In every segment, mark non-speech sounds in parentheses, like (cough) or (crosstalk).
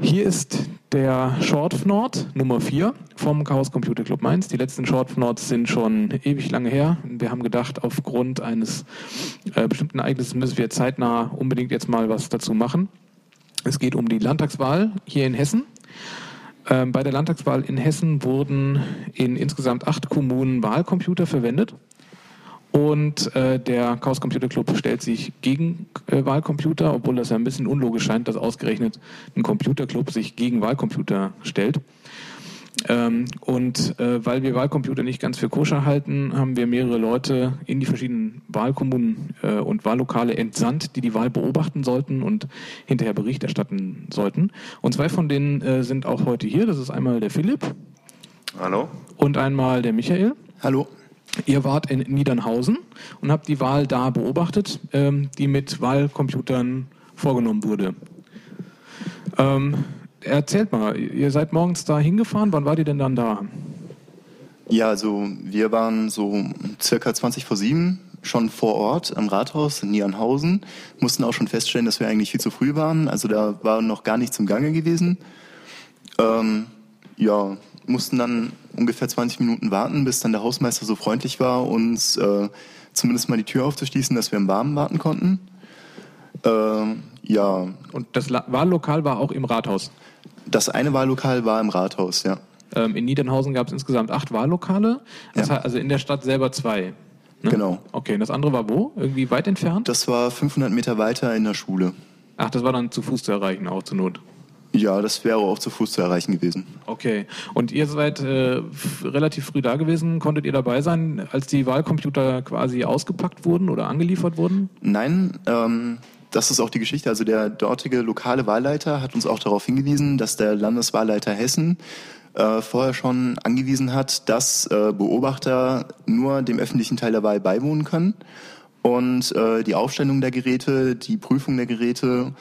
Hier ist der Shortnord Nummer 4 vom Chaos Computer Club Mainz. Die letzten Shortnods sind schon ewig lange her. Wir haben gedacht, aufgrund eines äh, bestimmten Ereignisses müssen wir zeitnah unbedingt jetzt mal was dazu machen. Es geht um die Landtagswahl hier in Hessen. Ähm, bei der Landtagswahl in Hessen wurden in insgesamt acht Kommunen Wahlcomputer verwendet. Und äh, der Chaos Computer Club stellt sich gegen äh, Wahlcomputer, obwohl das ja ein bisschen unlogisch scheint, dass ausgerechnet ein Computerclub sich gegen Wahlcomputer stellt. Ähm, und äh, weil wir Wahlcomputer nicht ganz für koscher halten, haben wir mehrere Leute in die verschiedenen Wahlkommunen äh, und Wahllokale entsandt, die die Wahl beobachten sollten und hinterher Bericht erstatten sollten. Und zwei von denen äh, sind auch heute hier. Das ist einmal der Philipp. Hallo. Und einmal der Michael. Hallo. Ihr wart in Niedernhausen und habt die Wahl da beobachtet, ähm, die mit Wahlcomputern vorgenommen wurde. Ähm, erzählt mal, ihr seid morgens da hingefahren, wann wart ihr denn dann da? Ja, also wir waren so circa 20 vor 7 schon vor Ort am Rathaus in Niedernhausen, mussten auch schon feststellen, dass wir eigentlich viel zu früh waren, also da war noch gar nichts im Gange gewesen. Ähm, ja, mussten dann ungefähr 20 Minuten warten, bis dann der Hausmeister so freundlich war, uns äh, zumindest mal die Tür aufzuschließen, dass wir im Warmen warten konnten. Äh, ja. Und das La Wahllokal war auch im Rathaus? Das eine Wahllokal war im Rathaus, ja. Ähm, in Niedernhausen gab es insgesamt acht Wahllokale, ja. also in der Stadt selber zwei. Ne? Genau. Okay, und das andere war wo? Irgendwie weit entfernt? Das war 500 Meter weiter in der Schule. Ach, das war dann zu Fuß zu erreichen, auch zur Not. Ja, das wäre auch zu Fuß zu erreichen gewesen. Okay. Und ihr seid äh, relativ früh da gewesen. Konntet ihr dabei sein, als die Wahlcomputer quasi ausgepackt wurden oder angeliefert wurden? Nein, ähm, das ist auch die Geschichte. Also der dortige lokale Wahlleiter hat uns auch darauf hingewiesen, dass der Landeswahlleiter Hessen äh, vorher schon angewiesen hat, dass äh, Beobachter nur dem öffentlichen Teil der Wahl beiwohnen können. Und äh, die Aufstellung der Geräte, die Prüfung der Geräte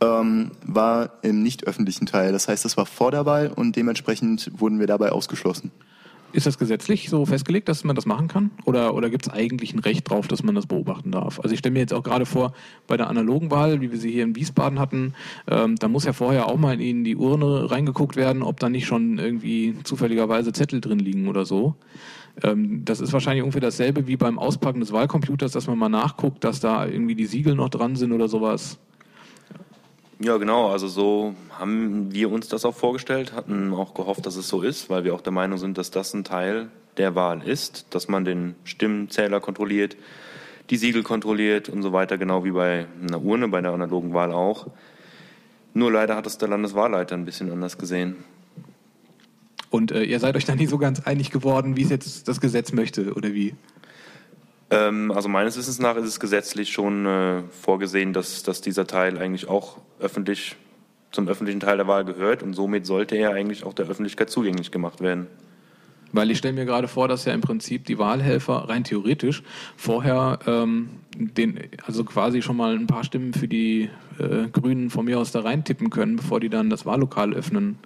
ähm, war im nicht öffentlichen Teil. Das heißt, das war vor der Wahl und dementsprechend wurden wir dabei ausgeschlossen. Ist das gesetzlich so festgelegt, dass man das machen kann? Oder, oder gibt es eigentlich ein Recht drauf, dass man das beobachten darf? Also ich stelle mir jetzt auch gerade vor, bei der analogen Wahl, wie wir sie hier in Wiesbaden hatten, ähm, da muss ja vorher auch mal in die Urne reingeguckt werden, ob da nicht schon irgendwie zufälligerweise Zettel drin liegen oder so. Ähm, das ist wahrscheinlich ungefähr dasselbe wie beim Auspacken des Wahlcomputers, dass man mal nachguckt, dass da irgendwie die Siegel noch dran sind oder sowas. Ja, genau. Also so haben wir uns das auch vorgestellt, hatten auch gehofft, dass es so ist, weil wir auch der Meinung sind, dass das ein Teil der Wahl ist, dass man den Stimmenzähler kontrolliert, die Siegel kontrolliert und so weiter, genau wie bei einer Urne, bei der analogen Wahl auch. Nur leider hat es der Landeswahlleiter ein bisschen anders gesehen. Und äh, ihr seid euch da nicht so ganz einig geworden, wie es jetzt das Gesetz möchte, oder wie? Ähm, also meines Wissens nach ist es gesetzlich schon äh, vorgesehen, dass, dass dieser Teil eigentlich auch öffentlich zum öffentlichen Teil der Wahl gehört und somit sollte er eigentlich auch der Öffentlichkeit zugänglich gemacht werden. Weil ich stelle mir gerade vor, dass ja im Prinzip die Wahlhelfer rein theoretisch vorher ähm, den, also quasi schon mal ein paar Stimmen für die äh, Grünen von mir aus da reintippen können, bevor die dann das Wahllokal öffnen.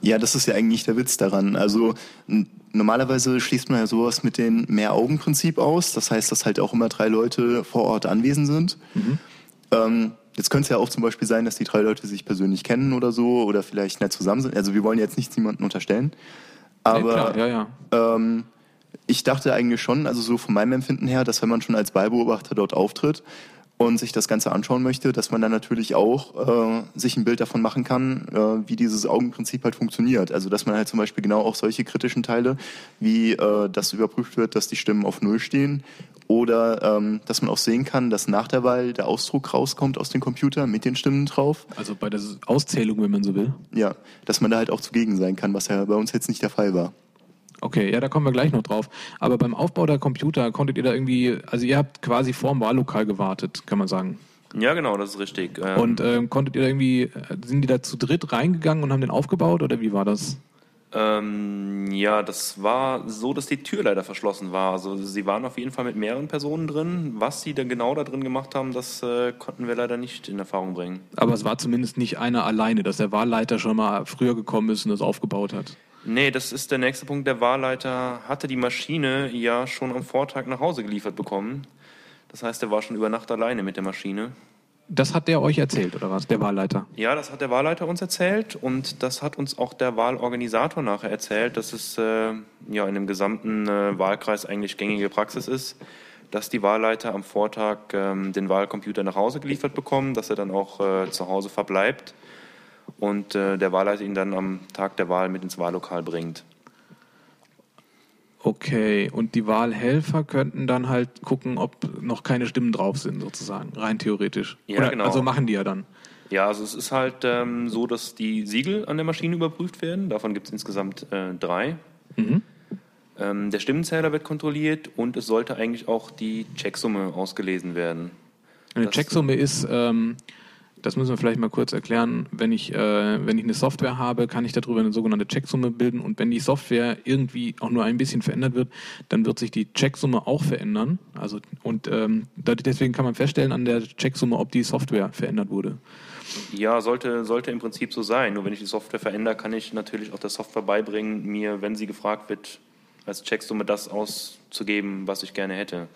Ja, das ist ja eigentlich der Witz daran. Also normalerweise schließt man ja sowas mit dem Mehr-Augen-Prinzip aus. Das heißt, dass halt auch immer drei Leute vor Ort anwesend sind. Mhm. Ähm, jetzt könnte es ja auch zum Beispiel sein, dass die drei Leute sich persönlich kennen oder so oder vielleicht nicht zusammen sind. Also wir wollen jetzt nichts niemanden unterstellen. Aber klar, ja, ja. Ähm, ich dachte eigentlich schon, also so von meinem Empfinden her, dass wenn man schon als Ballbeobachter dort auftritt, und sich das Ganze anschauen möchte, dass man dann natürlich auch äh, sich ein Bild davon machen kann, äh, wie dieses Augenprinzip halt funktioniert. Also dass man halt zum Beispiel genau auch solche kritischen Teile, wie äh, das überprüft wird, dass die Stimmen auf Null stehen oder ähm, dass man auch sehen kann, dass nach der Wahl der Ausdruck rauskommt aus dem Computer mit den Stimmen drauf. Also bei der Auszählung, wenn man so will. Ja, dass man da halt auch zugegen sein kann, was ja bei uns jetzt nicht der Fall war. Okay, ja, da kommen wir gleich noch drauf. Aber beim Aufbau der Computer konntet ihr da irgendwie, also ihr habt quasi vorm Wahllokal gewartet, kann man sagen. Ja, genau, das ist richtig. Ähm und ähm, konntet ihr da irgendwie, sind die da zu dritt reingegangen und haben den aufgebaut oder wie war das? Ähm, ja, das war so, dass die Tür leider verschlossen war. Also sie waren auf jeden Fall mit mehreren Personen drin. Was sie dann genau da drin gemacht haben, das äh, konnten wir leider nicht in Erfahrung bringen. Aber es war zumindest nicht einer alleine, dass der Wahlleiter schon mal früher gekommen ist und das aufgebaut hat. Nee, das ist der nächste Punkt. Der Wahlleiter hatte die Maschine ja schon am Vortag nach Hause geliefert bekommen. Das heißt, er war schon über Nacht alleine mit der Maschine. Das hat der euch erzählt, oder was, der Wahlleiter? Ja, das hat der Wahlleiter uns erzählt und das hat uns auch der Wahlorganisator nachher erzählt, dass es äh, ja in dem gesamten äh, Wahlkreis eigentlich gängige Praxis ist, dass die Wahlleiter am Vortag ähm, den Wahlcomputer nach Hause geliefert bekommen, dass er dann auch äh, zu Hause verbleibt und äh, der Wahlleiter ihn dann am Tag der Wahl mit ins Wahllokal bringt. Okay, und die Wahlhelfer könnten dann halt gucken, ob noch keine Stimmen drauf sind, sozusagen, rein theoretisch. Ja, Oder, genau. Also machen die ja dann. Ja, also es ist halt ähm, so, dass die Siegel an der Maschine überprüft werden. Davon gibt es insgesamt äh, drei. Mhm. Ähm, der Stimmenzähler wird kontrolliert und es sollte eigentlich auch die Checksumme ausgelesen werden. Eine Das- Checksumme ist, ähm, das müssen wir vielleicht mal kurz erklären, wenn ich, äh, wenn ich eine Software habe, kann ich darüber eine sogenannte Checksumme bilden und wenn die Software irgendwie auch nur ein bisschen verändert wird, dann wird sich die Checksumme auch verändern. Also und ähm, deswegen kann man feststellen an der Checksumme, ob die Software verändert wurde. Ja, sollte, sollte im Prinzip so sein. Nur wenn ich die Software verändere, kann ich natürlich auch der Software beibringen, mir, wenn sie gefragt wird, als Checksumme das auszugeben, was ich gerne hätte.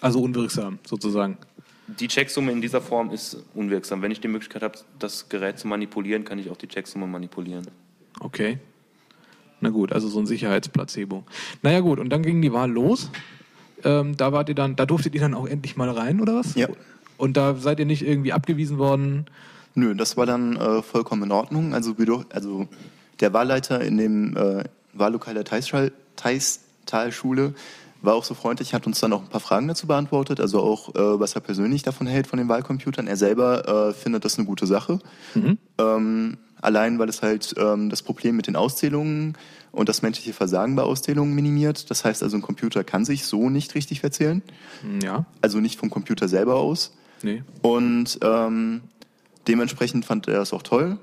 Also unwirksam sozusagen. Die Checksumme in dieser Form ist unwirksam. Wenn ich die Möglichkeit habe, das Gerät zu manipulieren, kann ich auch die Checksumme manipulieren. Okay. Na gut, also so ein Sicherheitsplacebo. Naja gut, und dann ging die Wahl los. Ähm, da wart ihr dann, da durftet ihr dann auch endlich mal rein, oder was? Ja. Und da seid ihr nicht irgendwie abgewiesen worden. Nö, das war dann äh, vollkommen in Ordnung. Also, also der Wahlleiter in dem äh, Wahllokal der Theistalschule war auch so freundlich, hat uns dann auch ein paar Fragen dazu beantwortet, also auch, äh, was er persönlich davon hält, von den Wahlcomputern. Er selber äh, findet das eine gute Sache. Ähm, allein, weil es halt ähm, das Problem mit den Auszählungen und das menschliche Versagen bei Auszählungen minimiert. Das heißt also, ein Computer kann sich so nicht richtig verzählen. Hm, Ja, Also nicht vom Computer selber aus. nee. Und ähm, dementsprechend fand er das auch toll.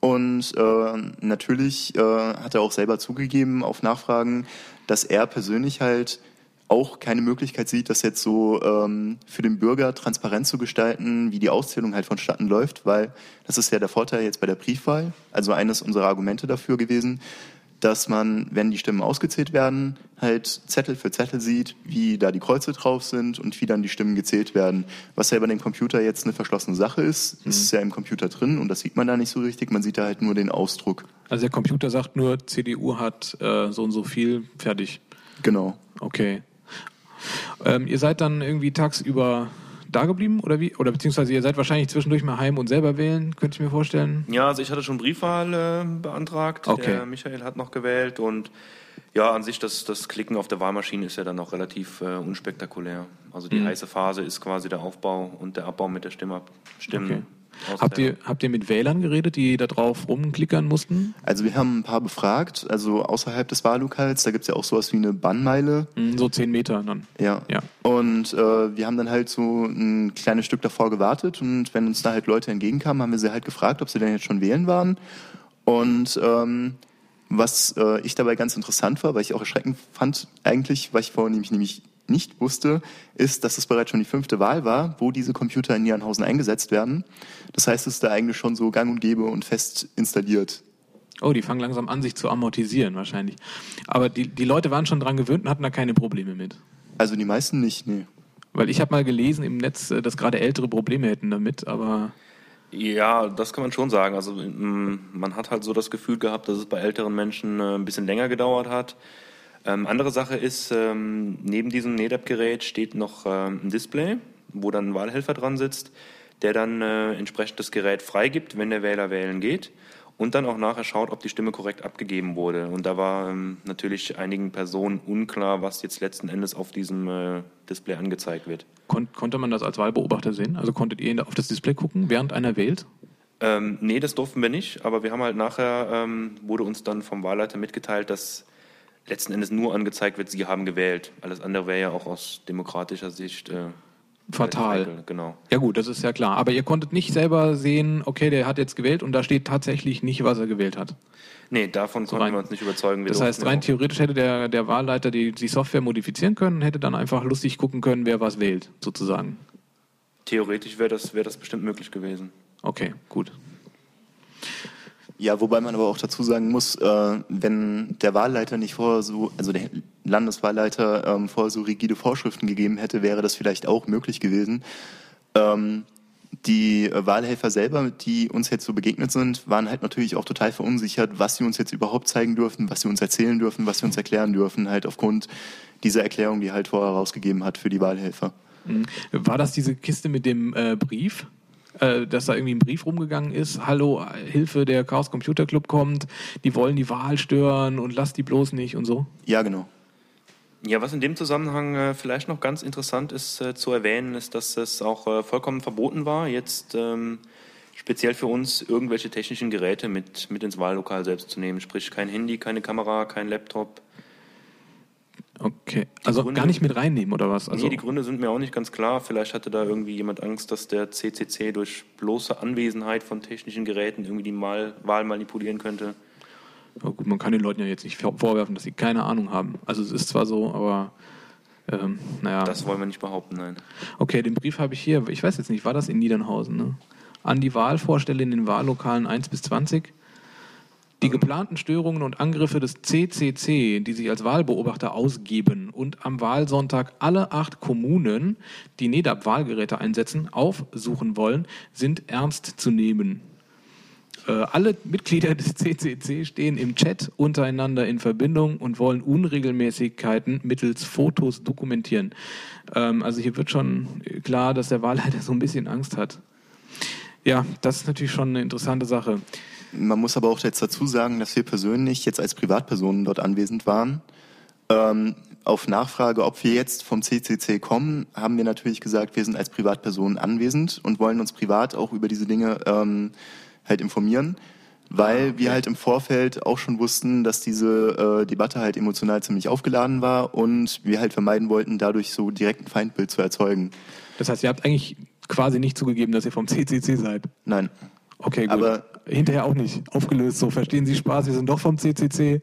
Und äh, natürlich äh, hat er auch selber zugegeben auf Nachfragen, dass er persönlich halt auch keine Möglichkeit sieht, das jetzt so ähm, für den Bürger transparent zu gestalten, wie die Auszählung halt vonstatten läuft, weil das ist ja der Vorteil jetzt bei der Briefwahl, also eines unserer Argumente dafür gewesen, dass man, wenn die Stimmen ausgezählt werden, halt Zettel für Zettel sieht, wie da die Kreuze drauf sind und wie dann die Stimmen gezählt werden. Was ja bei dem Computer jetzt eine verschlossene Sache ist, das ist ja im Computer drin und das sieht man da nicht so richtig, man sieht da halt nur den Ausdruck. Also der Computer sagt nur, CDU hat äh, so und so viel, fertig. Genau. Okay. Ähm, ihr seid dann irgendwie tagsüber da geblieben oder wie? Oder beziehungsweise ihr seid wahrscheinlich zwischendurch mal heim und selber wählen, könnte ich mir vorstellen. Ja, also ich hatte schon Briefwahl äh, beantragt. Okay. Der Michael hat noch gewählt und ja, an sich das, das Klicken auf der Wahlmaschine ist ja dann noch relativ äh, unspektakulär. Also die Mhm. heiße Phase ist quasi der Aufbau und der Abbau mit der Stimme, Stimmen. Okay. Habt ihr, habt ihr mit Wählern geredet, die da drauf rumklickern mussten? Also wir haben ein paar befragt, also außerhalb des Wahllokals, da gibt's ja auch sowas wie eine Bannmeile. Hm, So zehn Meter dann. Ja. Ja. Und äh, wir haben dann halt so ein kleines Stück davor gewartet und wenn uns da halt Leute entgegenkamen, haben wir sie halt gefragt, ob sie denn jetzt schon wählen waren. Und ähm, was äh, ich dabei ganz interessant war, weil ich auch erschreckend fand, eigentlich, weil ich vorher nämlich, nämlich nicht wusste, ist, dass es bereits schon die fünfte Wahl war, wo diese Computer in Niernhausen eingesetzt werden. Das heißt, es ist da eigentlich schon so gang und gäbe und fest installiert. Oh, die fangen langsam an, sich zu amortisieren wahrscheinlich. Aber die, die Leute waren schon dran gewöhnt und hatten da keine Probleme mit. Also die meisten nicht, nee. Weil ich habe mal gelesen im Netz, äh, dass gerade Ältere Probleme hätten damit, aber Ja, das kann man schon sagen. Also mm, man hat halt so das Gefühl gehabt, dass es bei älteren Menschen äh, ein bisschen länger gedauert hat. Ähm, andere Sache ist, ähm, neben diesem NEDAP-Gerät steht noch ähm, ein Display, wo dann ein Wahlhelfer dran sitzt, der dann äh, entsprechend das Gerät freigibt, wenn der Wähler wählen geht und dann auch nachher schaut, ob die Stimme korrekt abgegeben wurde. Und da war ähm, natürlich einigen Personen unklar, was jetzt letzten Endes auf diesem äh, Display angezeigt wird. kon konnte man das als Wahlbeobachter sehen? Also konntet ihr auf das Display gucken, während einer wählt? Ähm, nee, das durften wir nicht, aber wir haben halt nachher, ähm, wurde uns dann vom Wahlleiter mitgeteilt, dass letzten Endes nur angezeigt wird, Sie haben gewählt. Alles andere wäre ja auch aus demokratischer Sicht äh, Fatal. Genau. Ja gut, das ist ja klar. Aber ihr konntet nicht selber sehen, okay, der hat jetzt gewählt und da steht tatsächlich nicht, was er gewählt hat. Nee, davon konnten rein- wir uns nicht überzeugen. Wir Das heißt, rein theoretisch hätte der, der Wahlleiter die, die Software modifizieren können, hätte dann einfach lustig gucken können, wer was wählt, sozusagen. Theoretisch wäre das, wäre das bestimmt möglich gewesen. Okay, gut. Ja, wobei man aber auch dazu sagen muss, äh, wenn der Wahlleiter nicht vorher so, also der Landeswahlleiter ähm, vorher so rigide Vorschriften gegeben hätte, wäre das vielleicht auch möglich gewesen. Ähm, die Wahlhelfer selber, die uns jetzt so begegnet sind, waren halt natürlich auch total verunsichert, was sie uns jetzt überhaupt zeigen dürfen, was sie uns erzählen dürfen, was sie uns erklären dürfen, halt aufgrund dieser Erklärung, die halt vorher rausgegeben hat für die Wahlhelfer. Mhm. War das diese Kiste mit dem äh, Brief? Äh, dass da irgendwie ein Brief rumgegangen ist, hallo, Hilfe, der Chaos Computer Club kommt, die wollen die Wahl stören und lass die bloß nicht und so? Ja, genau. Ja, was in dem Zusammenhang äh, vielleicht noch ganz interessant ist äh, zu erwähnen, ist, dass es auch äh, vollkommen verboten war, jetzt ähm, speziell für uns irgendwelche technischen Geräte mit, mit ins Wahllokal selbst zu nehmen. Sprich kein Handy, keine Kamera, kein Laptop. Okay, also Gründe, gar nicht mit reinnehmen oder was? Also nee, die Gründe sind mir auch nicht ganz klar. Vielleicht hatte da irgendwie jemand Angst, dass der CCC durch bloße Anwesenheit von technischen Geräten irgendwie die Mal Wahl manipulieren könnte. Aber gut, man kann den Leuten ja jetzt nicht vorwerfen, dass sie keine Ahnung haben. Also es ist zwar so, aber ähm, naja. Das wollen wir nicht behaupten, nein. Okay, den Brief habe ich hier. Ich weiß jetzt nicht, war das in Niedernhausen? Ne? An die Wahlvorstelle in den Wahllokalen 1 bis 20. Die geplanten Störungen und Angriffe des CCC, die sich als Wahlbeobachter ausgeben und am Wahlsonntag alle acht Kommunen, die NEDAP-Wahlgeräte einsetzen, aufsuchen wollen, sind ernst zu nehmen. Äh, alle Mitglieder des CCC stehen im Chat untereinander in Verbindung und wollen Unregelmäßigkeiten mittels Fotos dokumentieren. Ähm, also hier wird schon klar, dass der Wahlleiter so ein bisschen Angst hat. Ja, das ist natürlich schon eine interessante Sache. Man muss aber auch jetzt dazu sagen, dass wir persönlich jetzt als Privatpersonen dort anwesend waren. Ähm, auf Nachfrage, ob wir jetzt vom CCC kommen, haben wir natürlich gesagt, wir sind als Privatpersonen anwesend und wollen uns privat auch über diese Dinge ähm, halt informieren, weil ah, wir halt im Vorfeld auch schon wussten, dass diese äh, Debatte halt emotional ziemlich aufgeladen war und wir halt vermeiden wollten, dadurch so direkt ein Feindbild zu erzeugen. Das heißt, ihr habt eigentlich quasi nicht zugegeben, dass ihr vom CCC seid? Nein. Okay, gut. Aber hinterher auch nicht aufgelöst. So, verstehen Sie Spaß, wir sind doch vom CCC.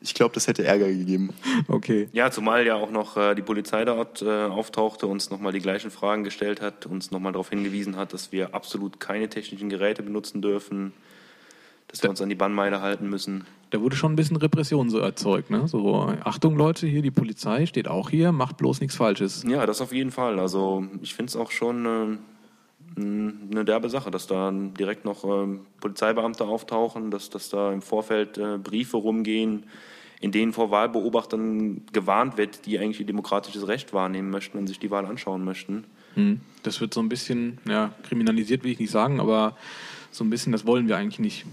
Ich glaube, das hätte Ärger gegeben. Okay. Ja, zumal ja auch noch äh, die Polizei dort äh, auftauchte, uns nochmal die gleichen Fragen gestellt hat, uns nochmal darauf hingewiesen hat, dass wir absolut keine technischen Geräte benutzen dürfen, dass wir uns an die Bannmeile halten müssen. Da wurde schon ein bisschen Repression so erzeugt, ne? So, Achtung Leute, hier die Polizei steht auch hier, macht bloß nichts Falsches. Ja, das auf jeden Fall. Also ich finde es auch schon äh, eine derbe Sache, dass da direkt noch äh, Polizeibeamte auftauchen, dass, dass da im Vorfeld äh, Briefe rumgehen, in denen vor Wahlbeobachtern gewarnt wird, die eigentlich ihr demokratisches Recht wahrnehmen möchten und sich die Wahl anschauen möchten. Hm. Das wird so ein bisschen, ja, kriminalisiert will ich nicht sagen, aber so ein bisschen, das wollen wir eigentlich nicht.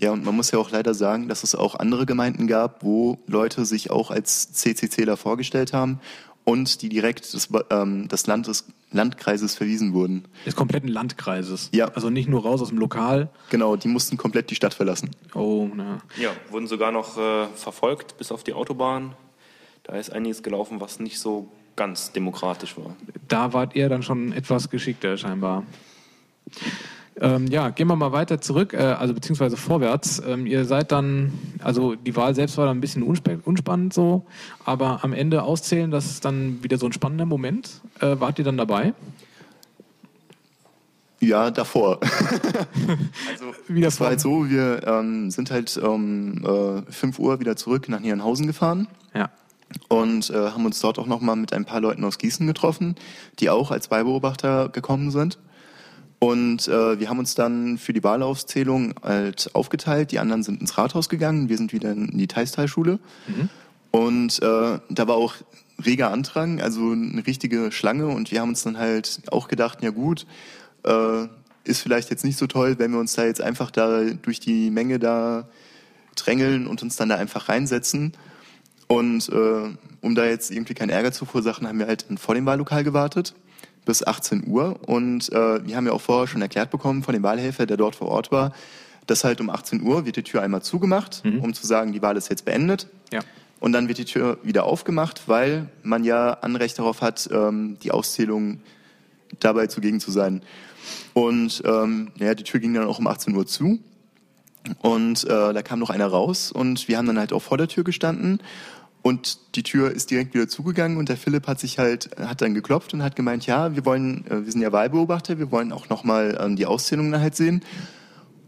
Ja, und man muss ja auch leider sagen, dass es auch andere Gemeinden gab, wo Leute sich auch als CCCler vorgestellt haben und die direkt des, ähm, des Landes, Landkreises verwiesen wurden. Des kompletten Landkreises? Ja. Also nicht nur raus aus dem Lokal? Genau, die mussten komplett die Stadt verlassen. Oh, na. Ja, wurden sogar noch äh, verfolgt bis auf die Autobahn. Da ist einiges gelaufen, was nicht so ganz demokratisch war. Da wart ihr dann schon etwas geschickter scheinbar. Ähm, ja, gehen wir mal weiter zurück, äh, also beziehungsweise vorwärts. Ähm, ihr seid dann, also die Wahl selbst war dann ein bisschen unspannend so, aber am Ende auszählen, das ist dann wieder so ein spannender Moment. Äh, wart ihr dann dabei? Ja, davor. (laughs) also, wieder es war halt so, wir ähm, sind halt um äh, 5 Uhr wieder zurück nach Nierenhausen gefahren. Ja. Und äh, haben uns dort auch nochmal mit ein paar Leuten aus Gießen getroffen, die auch als Beibeobachter gekommen sind. Und äh, wir haben uns dann für die Wahlauszählung halt aufgeteilt. Die anderen sind ins Rathaus gegangen, wir sind wieder in die Teilsteilschule. Mhm. Und äh, da war auch reger Andrang, also eine richtige Schlange. Und wir haben uns dann halt auch gedacht, ja gut, äh, ist vielleicht jetzt nicht so toll, wenn wir uns da jetzt einfach da durch die Menge da drängeln und uns dann da einfach reinsetzen. Und äh, um da jetzt irgendwie keinen Ärger zu verursachen, haben wir halt vor dem Wahllokal gewartet bis 18 Uhr. Und äh, wir haben ja auch vorher schon erklärt bekommen von dem Wahlhelfer, der dort vor Ort war, dass halt um 18 Uhr wird die Tür einmal zugemacht, mhm. um zu sagen, die Wahl ist jetzt beendet. Ja. Und dann wird die Tür wieder aufgemacht, weil man ja Anrecht darauf hat, ähm, die Auszählung dabei zugegen zu sein. Und ähm, ja, die Tür ging dann auch um 18 Uhr zu. Und äh, da kam noch einer raus und wir haben dann halt auch vor der Tür gestanden und die Tür ist direkt wieder zugegangen und der Philipp hat sich halt, hat dann geklopft und hat gemeint, ja, wir wollen, äh, wir sind ja Wahlbeobachter, wir wollen auch nochmal ähm, die Auszählung halt sehen.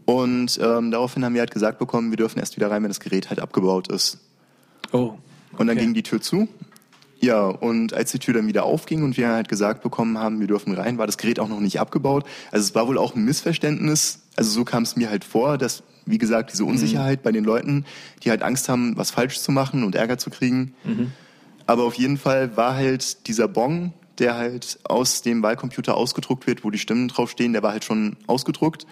Und ähm, daraufhin haben wir halt gesagt bekommen, wir dürfen erst wieder rein, wenn das Gerät halt abgebaut ist. Oh. Okay. Und dann ging die Tür zu. Ja, und als die Tür dann wieder aufging und wir halt gesagt bekommen haben, wir dürfen rein, war das Gerät auch noch nicht abgebaut. Also es war wohl auch ein Missverständnis. Also so kam es mir halt vor, dass, wie gesagt, diese Unsicherheit mhm. bei den Leuten, die halt Angst haben, was falsch zu machen und Ärger zu kriegen. Mhm. Aber auf jeden Fall war halt dieser Bon, der halt aus dem Wahlcomputer ausgedruckt wird, wo die Stimmen draufstehen, der war halt schon ausgedruckt.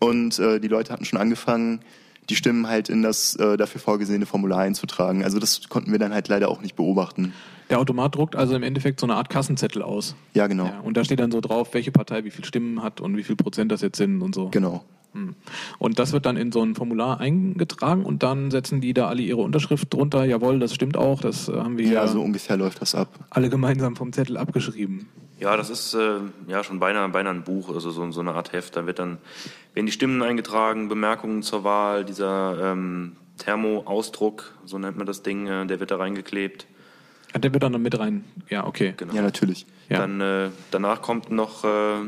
Und äh, die Leute hatten schon angefangen, die Stimmen halt in das äh, dafür vorgesehene Formular einzutragen. Also das konnten wir dann halt leider auch nicht beobachten. Der Automat druckt also im Endeffekt so eine Art Kassenzettel aus. Ja, genau. Ja, und da steht dann so drauf, welche Partei wie viele Stimmen hat und wie viel Prozent das jetzt sind und so. Genau. Hm. Und das wird dann in so ein Formular eingetragen und dann setzen die da alle ihre Unterschrift drunter. Jawohl, das stimmt auch, das äh, haben wir ja. Ja, so ungefähr läuft das ab. Alle gemeinsam vom Zettel abgeschrieben. Ja, das ist äh, ja schon beinahe, beinahe ein Buch, also so, so eine Art Heft. Da wird dann, werden die Stimmen eingetragen, Bemerkungen zur Wahl, dieser ähm, Thermoausdruck, so nennt man das Ding, äh, der wird da reingeklebt. Ja, der wird dann mit rein. Ja, okay. Genau. Ja, natürlich. Ja. Dann äh, danach kommt noch äh,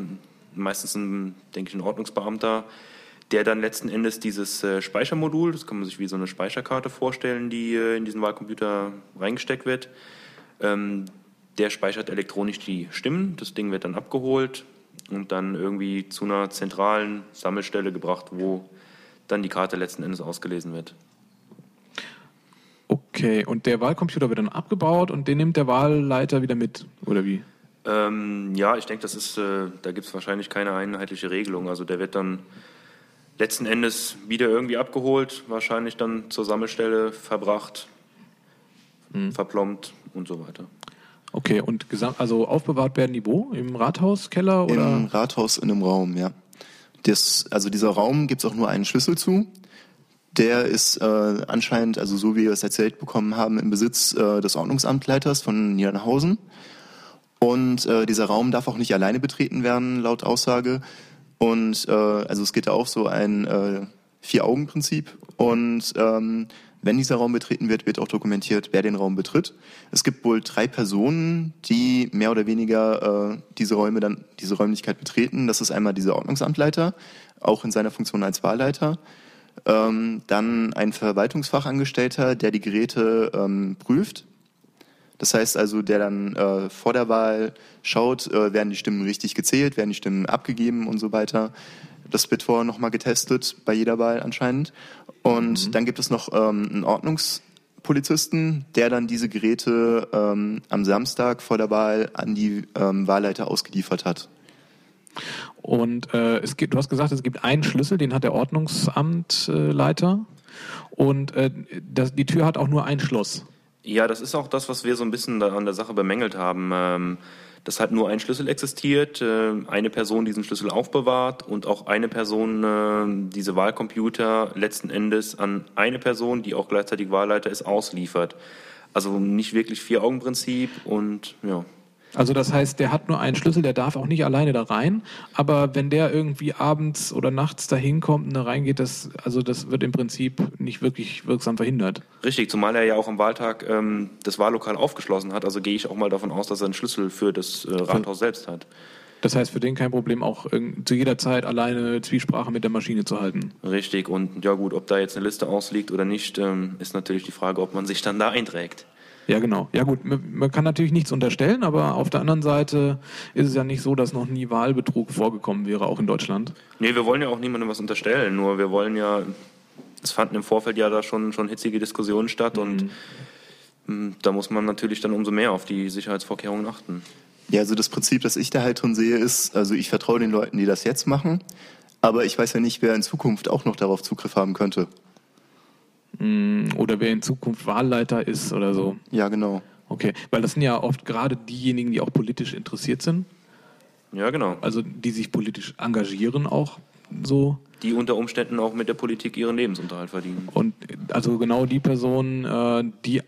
meistens ein, denke ich, ein Ordnungsbeamter, der dann letzten Endes dieses äh, Speichermodul, das kann man sich wie so eine Speicherkarte vorstellen, die äh, in diesen Wahlcomputer reingesteckt wird. Ähm, der speichert elektronisch die Stimmen. Das Ding wird dann abgeholt und dann irgendwie zu einer zentralen Sammelstelle gebracht, wo dann die Karte letzten Endes ausgelesen wird. Okay, und der Wahlcomputer wird dann abgebaut und den nimmt der Wahlleiter wieder mit, oder wie? Ähm, ja, ich denke, das ist, äh, da gibt es wahrscheinlich keine einheitliche Regelung. Also der wird dann letzten Endes wieder irgendwie abgeholt, wahrscheinlich dann zur Sammelstelle verbracht, hm. verplombt und so weiter. Okay, und also aufbewahrt werden die wo? Im Rathauskeller? Oder? Im Rathaus in einem Raum, ja. Das, also dieser Raum gibt es auch nur einen Schlüssel zu. Der ist äh, anscheinend, also so wie wir es erzählt bekommen haben, im Besitz äh, des Ordnungsamtleiters von Niedernhausen. Und äh, dieser Raum darf auch nicht alleine betreten werden, laut Aussage. Und äh, also es geht da auch so ein äh, Vier-Augen-Prinzip. Und ähm, wenn dieser Raum betreten wird, wird auch dokumentiert, wer den Raum betritt. Es gibt wohl drei Personen, die mehr oder weniger äh, diese Räume dann, diese Räumlichkeit betreten. Das ist einmal dieser Ordnungsamtleiter, auch in seiner Funktion als Wahlleiter. Ähm, dann ein Verwaltungsfachangestellter, der die Geräte ähm, prüft. Das heißt also, der dann äh, vor der Wahl schaut, äh, werden die Stimmen richtig gezählt, werden die Stimmen abgegeben und so weiter. Das wird vorher nochmal getestet, bei jeder Wahl anscheinend. Und mhm. dann gibt es noch ähm, einen Ordnungspolizisten, der dann diese Geräte ähm, am Samstag vor der Wahl an die ähm, Wahlleiter ausgeliefert hat. Und äh, es gibt, du hast gesagt, es gibt einen Schlüssel, den hat der Ordnungsamtleiter. Und äh, das, die Tür hat auch nur ein Schloss. Ja, das ist auch das, was wir so ein bisschen an der Sache bemängelt haben. Ähm, dass halt nur ein Schlüssel existiert, äh, eine Person diesen Schlüssel aufbewahrt und auch eine Person äh, diese Wahlcomputer letzten Endes an eine Person, die auch gleichzeitig Wahlleiter ist, ausliefert. Also nicht wirklich Vier-Augen-Prinzip und ja. Also das heißt, der hat nur einen Schlüssel, der darf auch nicht alleine da rein. Aber wenn der irgendwie abends oder nachts da hinkommt und da reingeht, das, also das wird im Prinzip nicht wirklich wirksam verhindert. Richtig, zumal er ja auch am Wahltag ähm, das Wahllokal aufgeschlossen hat. Also gehe ich auch mal davon aus, dass er einen Schlüssel für das äh, Rathaus selbst hat. Das heißt, für den kein Problem, auch zu jeder Zeit alleine Zwiesprache mit der Maschine zu halten. Richtig, und ja gut, ob da jetzt eine Liste ausliegt oder nicht, ähm, ist natürlich die Frage, ob man sich dann da einträgt. Ja, genau. Ja gut, man kann natürlich nichts unterstellen, aber auf der anderen Seite ist es ja nicht so, dass noch nie Wahlbetrug vorgekommen wäre, auch in Deutschland. Nee, wir wollen ja auch niemandem was unterstellen, nur wir wollen ja, es fanden im Vorfeld ja da schon, schon hitzige Diskussionen statt mhm. und mm, da muss man natürlich dann umso mehr auf die Sicherheitsvorkehrungen achten. Ja, also das Prinzip, das ich da halt drin sehe, ist, also ich vertraue den Leuten, die das jetzt machen, aber ich weiß ja nicht, wer in Zukunft auch noch darauf Zugriff haben könnte. Mm, oder wer in Zukunft Wahlleiter ist oder so. Ja, genau. Okay, weil das sind ja oft gerade diejenigen, die auch politisch interessiert sind. Ja, genau. Also die sich politisch engagieren auch so. Die unter Umständen auch mit der Politik ihren Lebensunterhalt verdienen. Und also genau die Personen, äh, die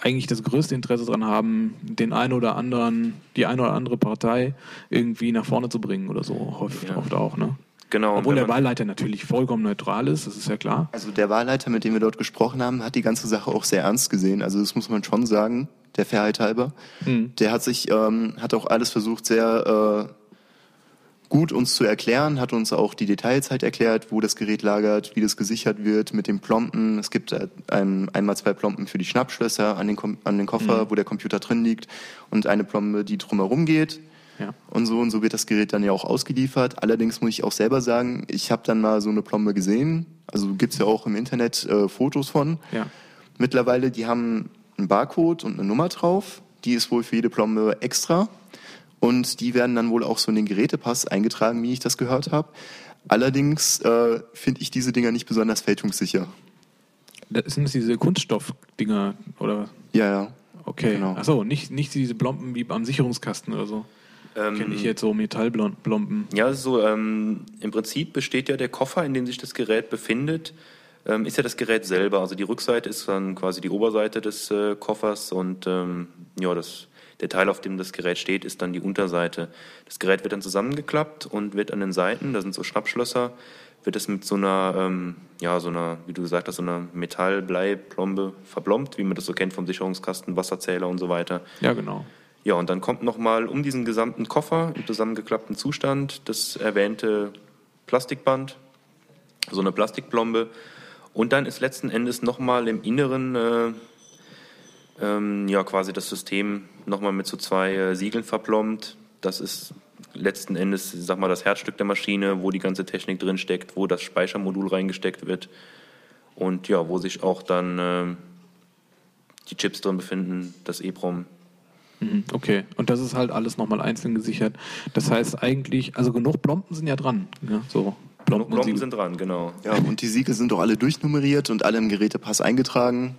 eigentlich das größte Interesse daran haben, den einen oder anderen, die eine oder andere Partei irgendwie nach vorne zu bringen oder so, oft, ja. oft auch, ne? Genau. Obwohl der Wahlleiter natürlich vollkommen neutral ist, das ist ja klar. Also der Wahlleiter, mit dem wir dort gesprochen haben, hat die ganze Sache auch sehr ernst gesehen. Also das muss man schon sagen, der Fairheit halber. Mhm. Der hat sich, ähm, hat auch alles versucht, sehr äh, gut, uns zu erklären, hat uns auch die Details halt erklärt, wo das Gerät lagert, wie das gesichert wird mit den Plomben. Es gibt äh, ein, einmal zwei Plomben für die Schnappschlösser an den, an den Koffer, mhm. wo der Computer drin liegt und eine Plombe, die drumherum geht. Ja. Und so und so wird das Gerät dann ja auch ausgeliefert. Allerdings muss ich auch selber sagen, ich habe dann mal so eine Plombe gesehen. Also gibt's ja auch im Internet äh, Fotos von. Ja. Mittlerweile, die haben einen Barcode und eine Nummer drauf. Die ist wohl für jede Plombe extra. Und die werden dann wohl auch so in den Gerätepass eingetragen, wie ich das gehört habe. Allerdings äh, finde ich diese Dinger nicht besonders fälschungssicher. Das sind das diese Kunststoffdinger, oder? Ja, ja. Okay. Genau. Achso, nicht, nicht diese Blomben wie beim Sicherungskasten oder so. Ähm, Kenne ich jetzt so Metallblomben. Ja, so ähm, im Prinzip besteht ja der Koffer, in dem sich das Gerät befindet, ähm, ist ja das Gerät selber. Also die Rückseite ist dann quasi die Oberseite des äh, Koffers und ähm, ja, das der Teil, auf dem das Gerät steht, ist dann die Unterseite. Das Gerät wird dann zusammengeklappt und wird an den Seiten, da sind so Schnappschlösser, wird es mit so einer, ähm, ja, so einer, wie du gesagt hast, so einer Metallbleiplombe verblombt, wie man das so kennt vom Sicherungskasten, Wasserzähler und so weiter. Ja, genau. Ja, und dann kommt nochmal um diesen gesamten Koffer im zusammengeklappten Zustand das erwähnte Plastikband, so eine Plastikplombe. Und dann ist letzten Endes nochmal im Inneren äh, ähm, ja quasi das System nochmal mit so zwei äh, Siegeln verplombt. Das ist letzten Endes, sag mal, das Herzstück der Maschine, wo die ganze Technik drin steckt, wo das Speichermodul reingesteckt wird und ja, wo sich auch dann äh, die Chips drin befinden, das EEPROM. Mhm, okay, und das ist halt alles nochmal einzeln gesichert. Das heißt eigentlich, also genug Plomben sind ja dran. Ja, so. Plomben, Plomben sind dran, genau. Ja, und die Siegel sind doch alle durchnummeriert und alle im Gerätepass eingetragen.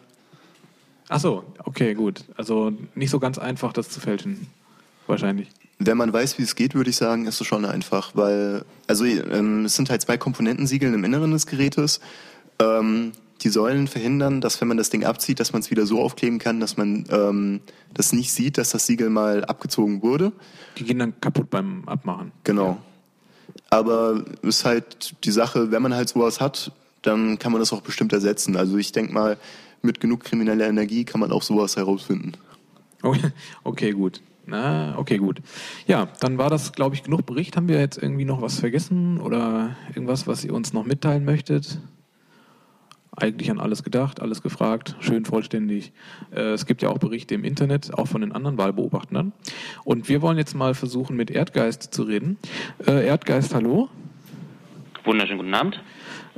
Ach so, okay, gut. Also nicht so ganz einfach, das zu fälschen, wahrscheinlich. Wenn man weiß, wie es geht, würde ich sagen, ist es schon einfach, weil also ähm, es sind halt zwei Komponentensiegeln im Inneren des Gerätes. Ähm, die sollen verhindern, dass wenn man das Ding abzieht, dass man es wieder so aufkleben kann, dass man ähm, das nicht sieht, dass das Siegel mal abgezogen wurde. Die gehen dann kaputt beim Abmachen. Genau. Aber ist halt die Sache, wenn man halt sowas hat, dann kann man das auch bestimmt ersetzen. Also ich denke mal, mit genug krimineller Energie kann man auch sowas herausfinden. Okay, (laughs) okay gut. Na, okay, gut. Ja, dann war das, glaube ich, genug Bericht. Haben wir jetzt irgendwie noch was vergessen oder irgendwas, was ihr uns noch mitteilen möchtet? Eigentlich an alles gedacht, alles gefragt, schön vollständig. Äh, es gibt ja auch Berichte im Internet, auch von den anderen Wahlbeobachtern. Und wir wollen jetzt mal versuchen, mit Erdgeist zu reden. Äh, Erdgeist, hallo. Wunderschönen guten Abend.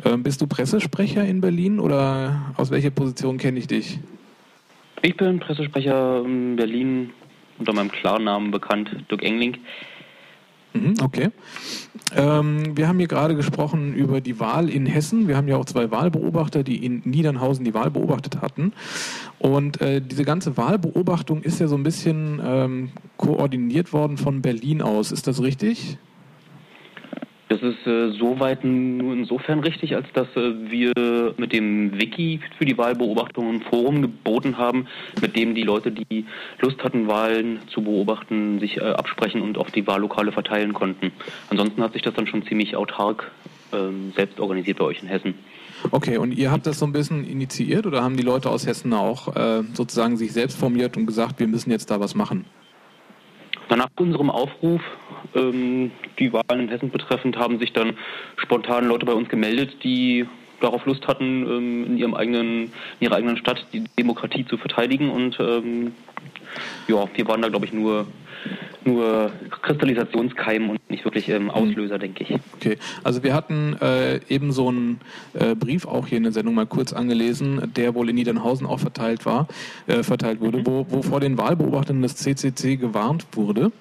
Ähm, bist du Pressesprecher in Berlin oder aus welcher Position kenne ich dich? Ich bin Pressesprecher in Berlin unter meinem Klarnamen bekannt, Dirk Engling. Mhm, okay. Ähm, wir haben hier gerade gesprochen über die Wahl in Hessen. Wir haben ja auch zwei Wahlbeobachter, die in Niedernhausen die Wahl beobachtet hatten. Und äh, diese ganze Wahlbeobachtung ist ja so ein bisschen ähm, koordiniert worden von Berlin aus. Ist das richtig? Das ist äh, soweit nur insofern richtig, als dass äh, wir mit dem Wiki für die Wahlbeobachtung ein Forum geboten haben, mit dem die Leute, die Lust hatten, Wahlen zu beobachten, sich äh, absprechen und auf die Wahllokale verteilen konnten. Ansonsten hat sich das dann schon ziemlich autark ähm, selbst organisiert bei euch in Hessen. Okay, und ihr habt das so ein bisschen initiiert oder haben die Leute aus Hessen auch äh, sozusagen sich selbst formiert und gesagt, wir müssen jetzt da was machen? Nach unserem Aufruf, ähm, die Wahlen in Hessen betreffend, haben sich dann spontan Leute bei uns gemeldet, die darauf Lust hatten, ähm, in ihrem eigenen, in ihrer eigenen Stadt die Demokratie zu verteidigen. Und ähm, ja, wir waren da, glaube ich, nur nur Kristallisationskeim und nicht wirklich ähm, mhm. Auslöser, denke ich. Okay, also wir hatten äh, eben so einen äh, Brief auch hier in der Sendung mal kurz angelesen, der wohl in Niedernhausen auch verteilt war, äh, verteilt wurde, mhm. wo, wo vor den Wahlbeobachtern des CCC gewarnt wurde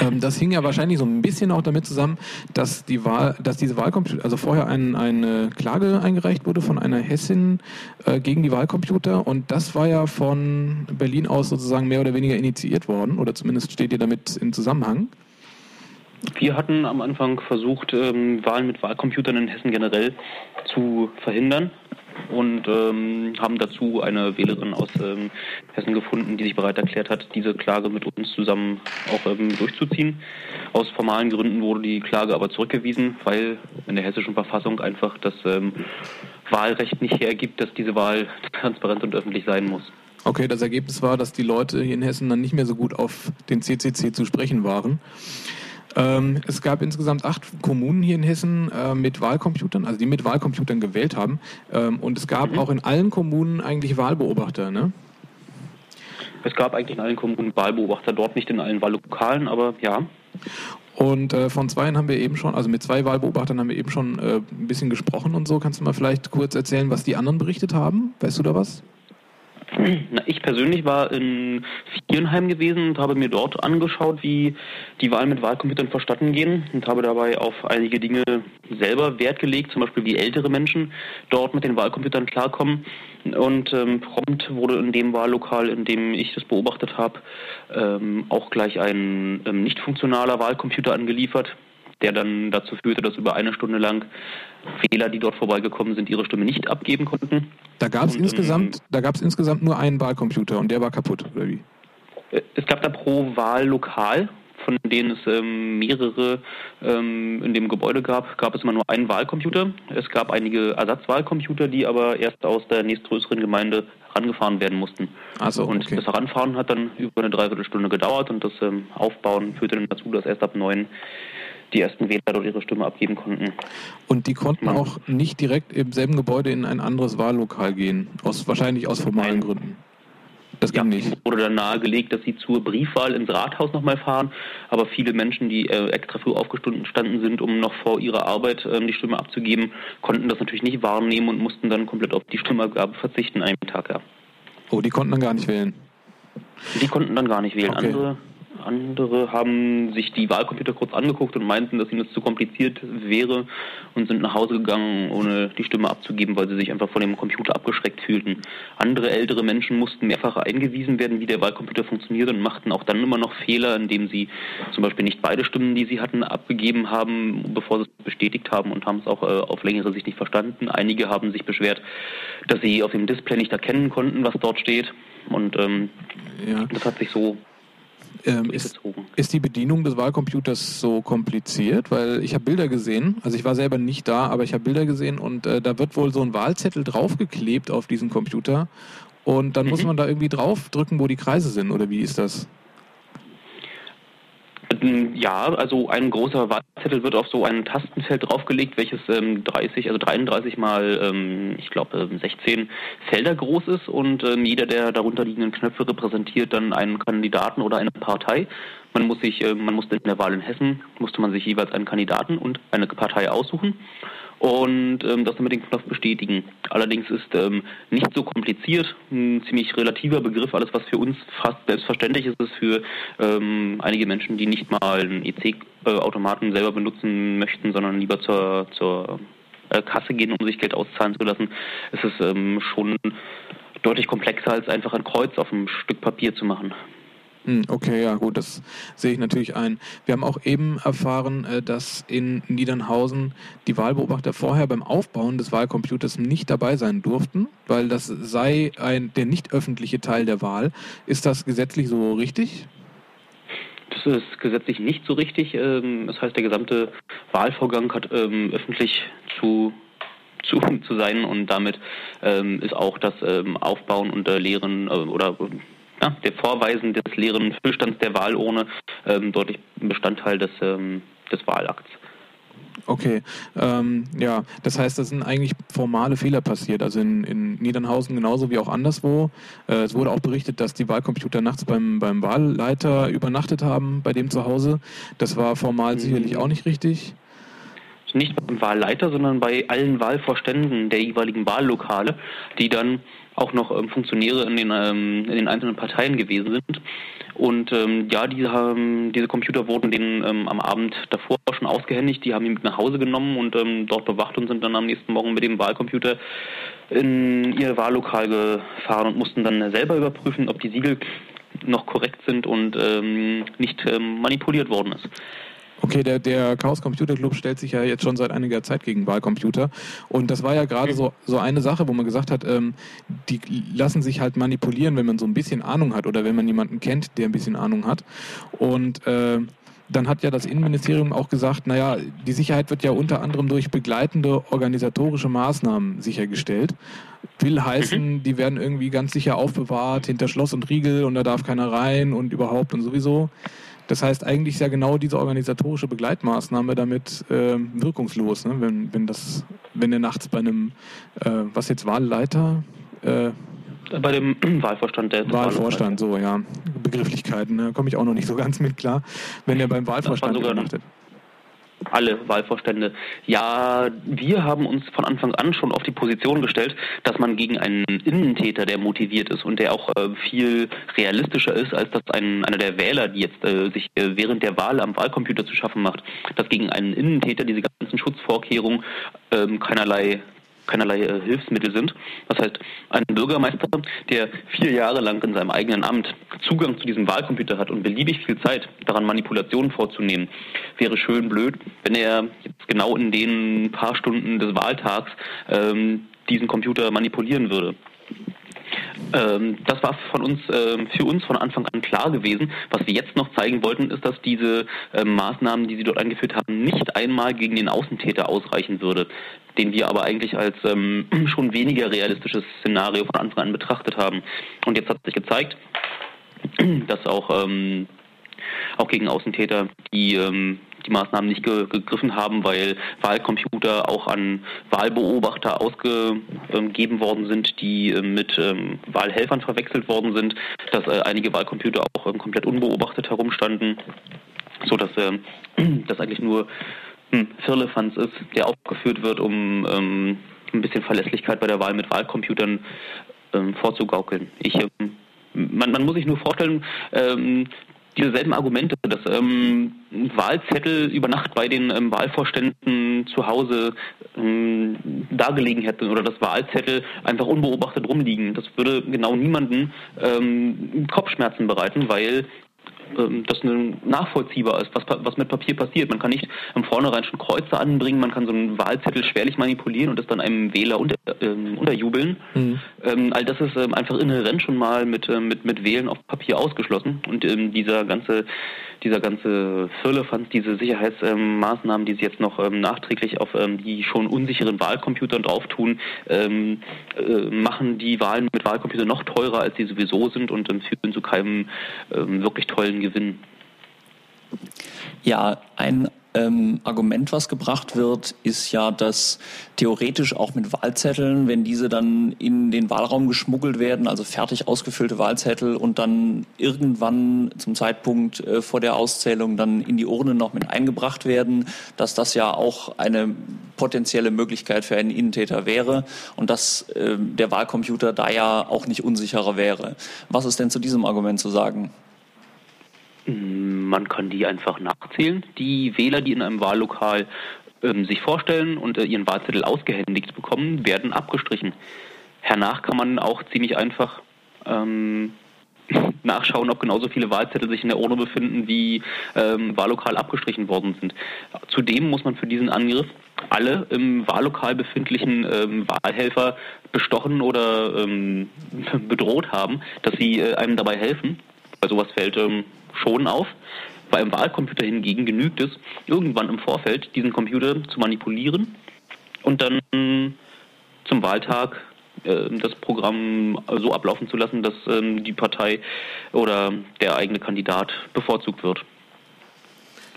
ähm, das hing ja wahrscheinlich so ein bisschen auch damit zusammen, dass die Wahl, dass diese Wahlcomputer, also vorher ein, eine Klage eingereicht wurde von einer Hessin äh, gegen die Wahlcomputer und das war ja von Berlin aus sozusagen mehr oder weniger initiiert worden oder zumindest steht ihr damit in Zusammenhang. Wir hatten am Anfang versucht, ähm, Wahlen mit Wahlcomputern in Hessen generell zu verhindern und ähm, haben dazu eine Wählerin aus ähm, Hessen gefunden, die sich bereit erklärt hat, diese Klage mit uns zusammen auch ähm, durchzuziehen. Aus formalen Gründen wurde die Klage aber zurückgewiesen, weil in der hessischen Verfassung einfach das ähm, Wahlrecht nicht hergibt, dass diese Wahl (laughs) transparent und öffentlich sein muss. Okay, das Ergebnis war, dass die Leute hier in Hessen dann nicht mehr so gut auf den CCC zu sprechen waren. Ähm, es gab insgesamt acht Kommunen hier in Hessen äh, mit Wahlcomputern, also die mit Wahlcomputern gewählt haben. Ähm, und es gab mhm. auch in allen Kommunen eigentlich Wahlbeobachter, ne? Es gab eigentlich in allen Kommunen Wahlbeobachter, dort nicht in allen Wahllokalen, aber ja. Und äh, von zwei haben wir eben schon, also mit zwei Wahlbeobachtern haben wir eben schon äh, ein bisschen gesprochen und so. Kannst du mal vielleicht kurz erzählen, was die anderen berichtet haben? Weißt du da was? (clears throat) Na, ich persönlich war in Vierenheim gewesen und habe mir dort angeschaut, wie die Wahlen mit Wahlcomputern verstatten gehen und habe dabei auf einige Dinge selber Wert gelegt, zum Beispiel wie ältere Menschen dort mit den Wahlcomputern klarkommen. Und ähm, prompt wurde in dem Wahllokal, in dem ich das beobachtet habe, ähm, auch gleich ein ähm, nicht funktionaler Wahlcomputer angeliefert, der dann dazu führte, dass über eine Stunde lang Wähler, die dort vorbeigekommen sind, ihre Stimme nicht abgeben konnten. Da gab es insgesamt, da gab es insgesamt nur einen Wahlcomputer und der war kaputt, oder wie? Äh, es gab da pro Wahllokal, von denen es ähm, mehrere ähm, in dem Gebäude gab, gab es immer nur einen Wahlcomputer. Es gab einige Ersatzwahlcomputer, die aber erst aus der nächstgrößeren Gemeinde herangefahren werden mussten. Also, und okay. das Heranfahren hat dann über eine Dreiviertelstunde gedauert und das ähm, Aufbauen führte dann dazu, dass erst ab neun die ersten Wähler dort ihre Stimme abgeben konnten. Und die konnten Man auch nicht direkt im selben Gebäude in ein anderes Wahllokal gehen, aus, wahrscheinlich aus formalen Nein. Gründen. Das ging ja, nicht. wurde dann nahegelegt, dass sie zur Briefwahl ins Rathaus nochmal fahren, aber viele Menschen, die äh, extra früh aufgestanden sind, um noch vor ihrer Arbeit ähm, die Stimme abzugeben, konnten das natürlich nicht wahrnehmen und mussten dann komplett auf die Stimmabgabe verzichten einen Tag. Ja. Oh, die konnten dann gar nicht wählen. Die konnten dann gar nicht wählen. Okay. Andere andere haben sich die Wahlcomputer kurz angeguckt und meinten, dass ihnen das zu kompliziert wäre und sind nach Hause gegangen, ohne die Stimme abzugeben, weil sie sich einfach von dem Computer abgeschreckt fühlten. Andere ältere Menschen mussten mehrfach eingewiesen werden, wie der Wahlcomputer funktioniert und machten auch dann immer noch Fehler, indem sie zum Beispiel nicht beide Stimmen, die sie hatten, abgegeben haben, bevor sie es bestätigt haben und haben es auch äh, auf längere Sicht nicht verstanden. Einige haben sich beschwert, dass sie auf dem Display nicht erkennen konnten, was dort steht. Und ähm, ja. das hat sich so ähm, ist, ist, die Bedienung des Wahlcomputers so kompliziert? Weil ich habe Bilder gesehen, also ich war selber nicht da, aber ich habe Bilder gesehen und äh, da wird wohl so ein Wahlzettel draufgeklebt auf diesen Computer und dann mhm. muss man da irgendwie draufdrücken, wo die Kreise sind oder wie ist das? Ähm, ja, also ein großer Wahlzettel wird auf so ein Tastenfeld draufgelegt, welches ähm, 30, also 33 mal, ähm, ich glaube, 16 Felder groß ist und ähm, jeder der darunter liegenden Knöpfe repräsentiert dann einen Kandidaten oder eine Partei. Man muss sich, äh, man musste in der Wahl in Hessen, musste man sich jeweils einen Kandidaten und eine Partei aussuchen und ähm, das mit dem Knopf bestätigen. Allerdings ist ähm, nicht so kompliziert, ein ziemlich relativer Begriff. Alles, was für uns fast selbstverständlich ist, ist für ähm, einige Menschen, die nicht mal einen EC-Automaten selber benutzen möchten, sondern lieber zur, zur äh, Kasse gehen, um sich Geld auszahlen zu lassen. Es ist ähm, schon deutlich komplexer, als einfach ein Kreuz auf einem Stück Papier zu machen. Hm, okay, ja gut, das sehe ich natürlich ein. Wir haben auch eben erfahren, äh, dass in Niedernhausen die Wahlbeobachter vorher beim Aufbauen des Wahlcomputers nicht dabei sein durften, weil das sei ein, der nicht öffentliche Teil der Wahl. Ist das gesetzlich so richtig? Das ist gesetzlich nicht so richtig. Ähm, das heißt, der gesamte Wahlvorgang hat ähm, öffentlich zu zu, (laughs) zu sein und damit ähm, ist auch das Aufbauen und Lehren äh, oder ja, der Vorweisen des leeren Füllstands der Wahlurne ähm, deutlich Bestandteil des, ähm, des Wahlakts. Okay, ähm, ja, das heißt, da sind eigentlich formale Fehler passiert. Also in, in Niedernhausen genauso wie auch anderswo. Äh, es wurde auch berichtet, dass die Wahlcomputer nachts beim, beim Wahlleiter übernachtet haben, bei dem zu Hause. Das war formal mhm. sicherlich auch nicht richtig. Nicht beim Wahlleiter, sondern bei allen Wahlvorständen der jeweiligen Wahllokale, die dann auch noch ähm, Funktionäre in den, ähm, in den einzelnen Parteien gewesen sind. Und ähm, ja, diese, haben, diese Computer wurden denen ähm, am Abend davor schon ausgehändigt. Die haben ihn mit nach Hause genommen und ähm, dort bewacht und sind dann am nächsten Morgen mit dem Wahlcomputer in ihr Wahllokal gefahren und mussten dann selber überprüfen, ob die Siegel noch korrekt sind und ähm, nicht ähm, manipuliert worden ist. Okay, der, der Chaos Computer Club stellt sich ja jetzt schon seit einiger Zeit gegen Wahlcomputer. Und das war ja gerade so, so eine Sache, wo man gesagt hat, ähm, die lassen sich halt manipulieren, wenn man so ein bisschen Ahnung hat oder wenn man jemanden kennt, der ein bisschen Ahnung hat. Und äh, dann hat ja das Innenministerium auch gesagt, naja, die Sicherheit wird ja unter anderem durch begleitende organisatorische Maßnahmen sichergestellt. Will heißen, mhm. die werden irgendwie ganz sicher aufbewahrt hinter Schloss und Riegel und da darf keiner rein und überhaupt und sowieso. Das heißt, eigentlich ist ja genau diese organisatorische Begleitmaßnahme damit äh, wirkungslos, ne? wenn, wenn, das, wenn er nachts bei einem, äh, was jetzt Wahlleiter, äh, bei dem (clears throat) Wahlvorstand der Wahlvorstand, so ja. Begrifflichkeiten, da ne? komme ich auch noch nicht so ganz mit klar. Wenn er beim Wahlvorstand übernachtet alle Wahlvorstände. Ja, wir haben uns von Anfang an schon auf die Position gestellt, dass man gegen einen Innentäter, der motiviert ist und der auch äh, viel realistischer ist, als dass ein, einer der Wähler, die jetzt äh, sich äh, während der Wahl am Wahlcomputer zu schaffen macht, dass gegen einen Innentäter diese ganzen Schutzvorkehrungen ähm, keinerlei keinerlei äh, Hilfsmittel sind. Das heißt, ein Bürgermeister, der vier Jahre lang in seinem eigenen Amt Zugang zu diesem Wahlcomputer hat und beliebig viel Zeit daran Manipulationen vorzunehmen, wäre schön blöd, wenn er jetzt genau in den paar Stunden des Wahltags ähm, diesen Computer manipulieren würde. Ähm, das war von uns, äh, für uns von Anfang an klar gewesen. Was wir jetzt noch zeigen wollten, ist, dass diese äh, Maßnahmen, die Sie dort eingeführt haben, nicht einmal gegen den Außentäter ausreichen würde, den wir aber eigentlich als ähm, (clears throat) schon weniger realistisches Szenario von Anfang an betrachtet haben. Und jetzt hat sich gezeigt, (clears throat) dass auch ähm, auch gegen Außentäter, die ähm, die Maßnahmen nicht ge gegriffen haben, weil Wahlcomputer auch an Wahlbeobachter ausgegeben worden sind, die äh, mit ähm, Wahlhelfern verwechselt worden sind, dass äh, einige Wahlcomputer auch ähm, komplett unbeobachtet herumstanden, so dass (clears throat) das eigentlich nur hm, Firlefanz ist, der aufgeführt wird, um ähm, ein bisschen Verlässlichkeit bei der Wahl mit Wahlcomputern ähm, vorzugaukeln. Ich, ähm, man, man, muss sich nur vorstellen, ähm, diese selben Argumente, dass ähm, Wahlzettel über Nacht bei den ähm, Wahlvorständen zu Hause ähm, dargelegen hätten oder dass Wahlzettel einfach unbeobachtet rumliegen. Das würde genau niemanden ähm, Kopfschmerzen bereiten, weil ähm, das nachvollziehbar ist, was, was mit Papier passiert. Man kann nicht im Vornherein schon Kreuze anbringen, man kann so einen Wahlzettel schwerlich manipulieren und das dann einem Wähler unter, ähm, unterjubeln. Mhm. Ähm, all das ist ähm, einfach inhärent schon mal mit, ähm, mit, mit Wählen auf Papier ausgeschlossen. Und dieser ganze dieser ganze Firlefanz, diese Sicherheitsmaßnahmen, die sie jetzt noch nachträglich auf die schon unsicheren Wahlcomputern drauf tun, äh, machen die Wahlen mit Wahlcomputern noch teurer, als sie sowieso sind und führen zu keinem wirklich tollen Gewinn. Ja, ein ähm, Argument, was gebracht wird, ist ja, dass theoretisch auch mit Wahlzetteln, wenn diese dann in den Wahlraum geschmuggelt werden, also fertig ausgefüllte Wahlzettel und dann irgendwann zum Zeitpunkt äh, vor der Auszählung dann in die Urne noch mit eingebracht werden, dass das ja auch eine potenzielle Möglichkeit für einen Innentäter wäre und dass äh, der Wahlcomputer da ja auch nicht unsicherer wäre. Was ist denn zu diesem Argument zu sagen? Man kann die einfach nachzählen. Die Wähler, die in einem Wahllokal ähm, sich vorstellen und äh, ihren Wahlzettel ausgehändigt bekommen, werden abgestrichen. Hernach kann man auch ziemlich einfach ähm, (laughs) nachschauen, ob genauso viele Wahlzettel sich in der Urne befinden, wie ähm, Wahllokal abgestrichen worden sind. Zudem muss man für diesen Angriff alle im Wahllokal befindlichen ähm, Wahlhelfer bestochen oder ähm, (laughs) bedroht haben, dass sie äh, einem dabei helfen. Bei sowas fällt ähm, schon auf. Beim Wahlcomputer hingegen genügt es, irgendwann im Vorfeld diesen Computer zu manipulieren und dann zum Wahltag äh, das Programm so ablaufen zu lassen, dass ähm, die Partei oder der eigene Kandidat bevorzugt wird.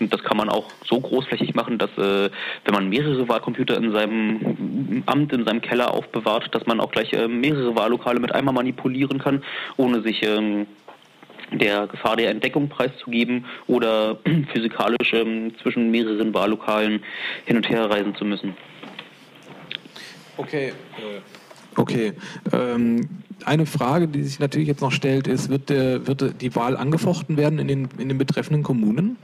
Und das kann man auch so großflächig machen, dass äh, wenn man mehrere Wahlcomputer in seinem Amt, in seinem Keller aufbewahrt, dass man auch gleich äh, mehrere Wahllokale mit einmal manipulieren kann, ohne sich ähm, der Gefahr der Entdeckung preiszugeben oder (clears throat) physikalisch ähm, zwischen mehreren Wahllokalen hin und her reisen zu müssen. Okay. Äh, okay. Ähm, eine Frage, die sich natürlich jetzt noch stellt, ist, wird, der, wird die Wahl angefochten werden in den, in den betreffenden Kommunen?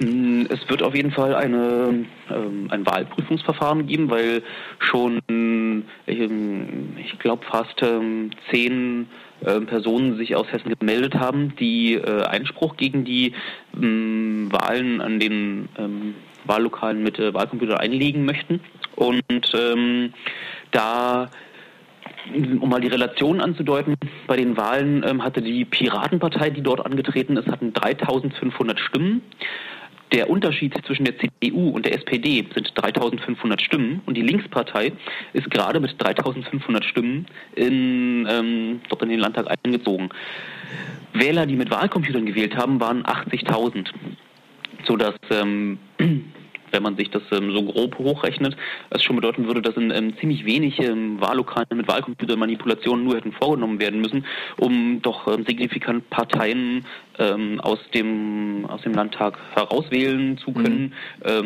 Mm, es wird auf jeden Fall eine, ähm, ein Wahlprüfungsverfahren geben, weil schon, ähm, ich glaube, fast ähm, zehn äh, Personen sich aus Hessen gemeldet haben, die äh, Einspruch gegen die ähm, Wahlen an den ähm, Wahllokalen mit äh, Wahlcomputer einlegen möchten. Und ähm, da um mal die Relation anzudeuten, bei den Wahlen ähm, hatte die Piratenpartei, die dort angetreten ist, hatten 3500 Stimmen. Der Unterschied zwischen der CDU und der SPD sind 3500 Stimmen und die Linkspartei ist gerade mit 3500 Stimmen in, ähm, dort in den Landtag eingezogen. Wähler, die mit Wahlcomputern gewählt haben, waren 80.000, sodass ähm, wenn man sich das ähm, so grob hochrechnet, es schon bedeuten würde, dass in ähm, ziemlich wenig ähm, Wahllokalen mit Wahlcomputermanipulationen nur hätten vorgenommen werden müssen, um doch signifikant Parteien ähm, aus dem aus dem Landtag herauswählen zu können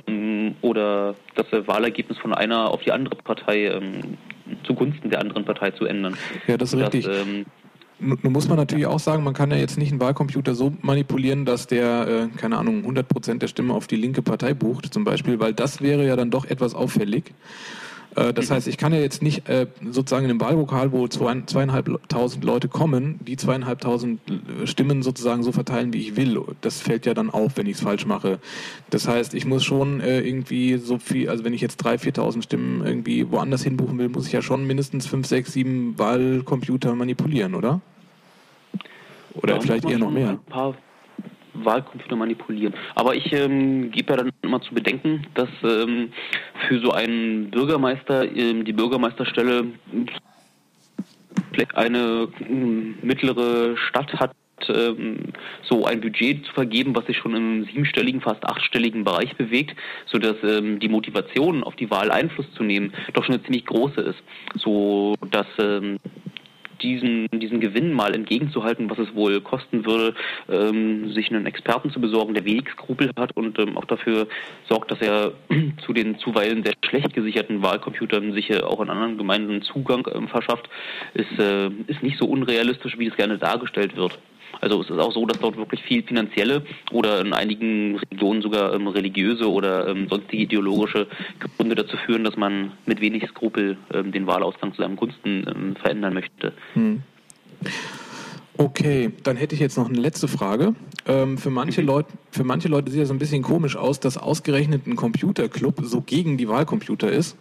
mhm. oder das Wahlergebnis von einer auf die andere Partei zugunsten der anderen Partei zu ändern. Ja, das ist richtig. Das, nun muss man natürlich auch sagen, man kann ja jetzt nicht einen Wahlcomputer so manipulieren, dass der, äh, keine Ahnung, 100 Prozent der Stimme auf die linke Partei bucht, zum Beispiel, weil das wäre ja dann doch etwas auffällig. Äh, das heißt, ich kann ja jetzt nicht äh, sozusagen in einem Wahllokal, wo zwei, zweieinhalbtausend Leute kommen, die zweieinhalbtausend äh, Stimmen sozusagen so verteilen, wie ich will. Das fällt ja dann auf, wenn ich es falsch mache. Das heißt, ich muss schon äh, irgendwie so viel, also wenn ich jetzt drei, viertausend Stimmen irgendwie woanders hinbuchen will, muss ich ja schon mindestens fünf, sechs, sieben Wahlcomputer manipulieren, oder? Oder ja, vielleicht eher noch mehr? Ein paar Wahlcomputer manipulieren. Aber ich ähm, gebe ja dann immer zu bedenken, dass ähm, für so einen Bürgermeister ähm, die Bürgermeisterstelle eine ähm, mittlere Stadt hat, ähm, so ein Budget zu vergeben, was sich schon im siebenstelligen, fast achtstelligen Bereich bewegt, sodass ähm, die Motivation, auf die Wahl Einfluss zu nehmen, doch schon eine ziemlich große ist. So dass ähm, diesen, diesen Gewinn mal entgegenzuhalten, was es wohl kosten würde, ähm, sich einen Experten zu besorgen, der wenig Skrupel hat und ähm, auch dafür sorgt, dass er (clears throat) zu den zuweilen sehr schlecht gesicherten Wahlcomputern sich äh, auch in anderen Gemeinden Zugang ähm, verschafft, ist, äh, ist nicht so unrealistisch, wie es gerne dargestellt wird. Also es ist auch so, dass dort wirklich viel finanzielle oder in einigen Regionen sogar ähm, religiöse oder ähm, sonstige ideologische Gründe dazu führen, dass man mit wenig Skrupel ähm, den Wahlausgang zu seinem Gunsten ähm, verändern möchte. Hm. Okay, dann hätte ich jetzt noch eine letzte Frage. Ähm, für, manche mhm. Leute, für manche Leute sieht es so ein bisschen komisch aus, dass ausgerechnet ein Computerclub so gegen die Wahlcomputer ist,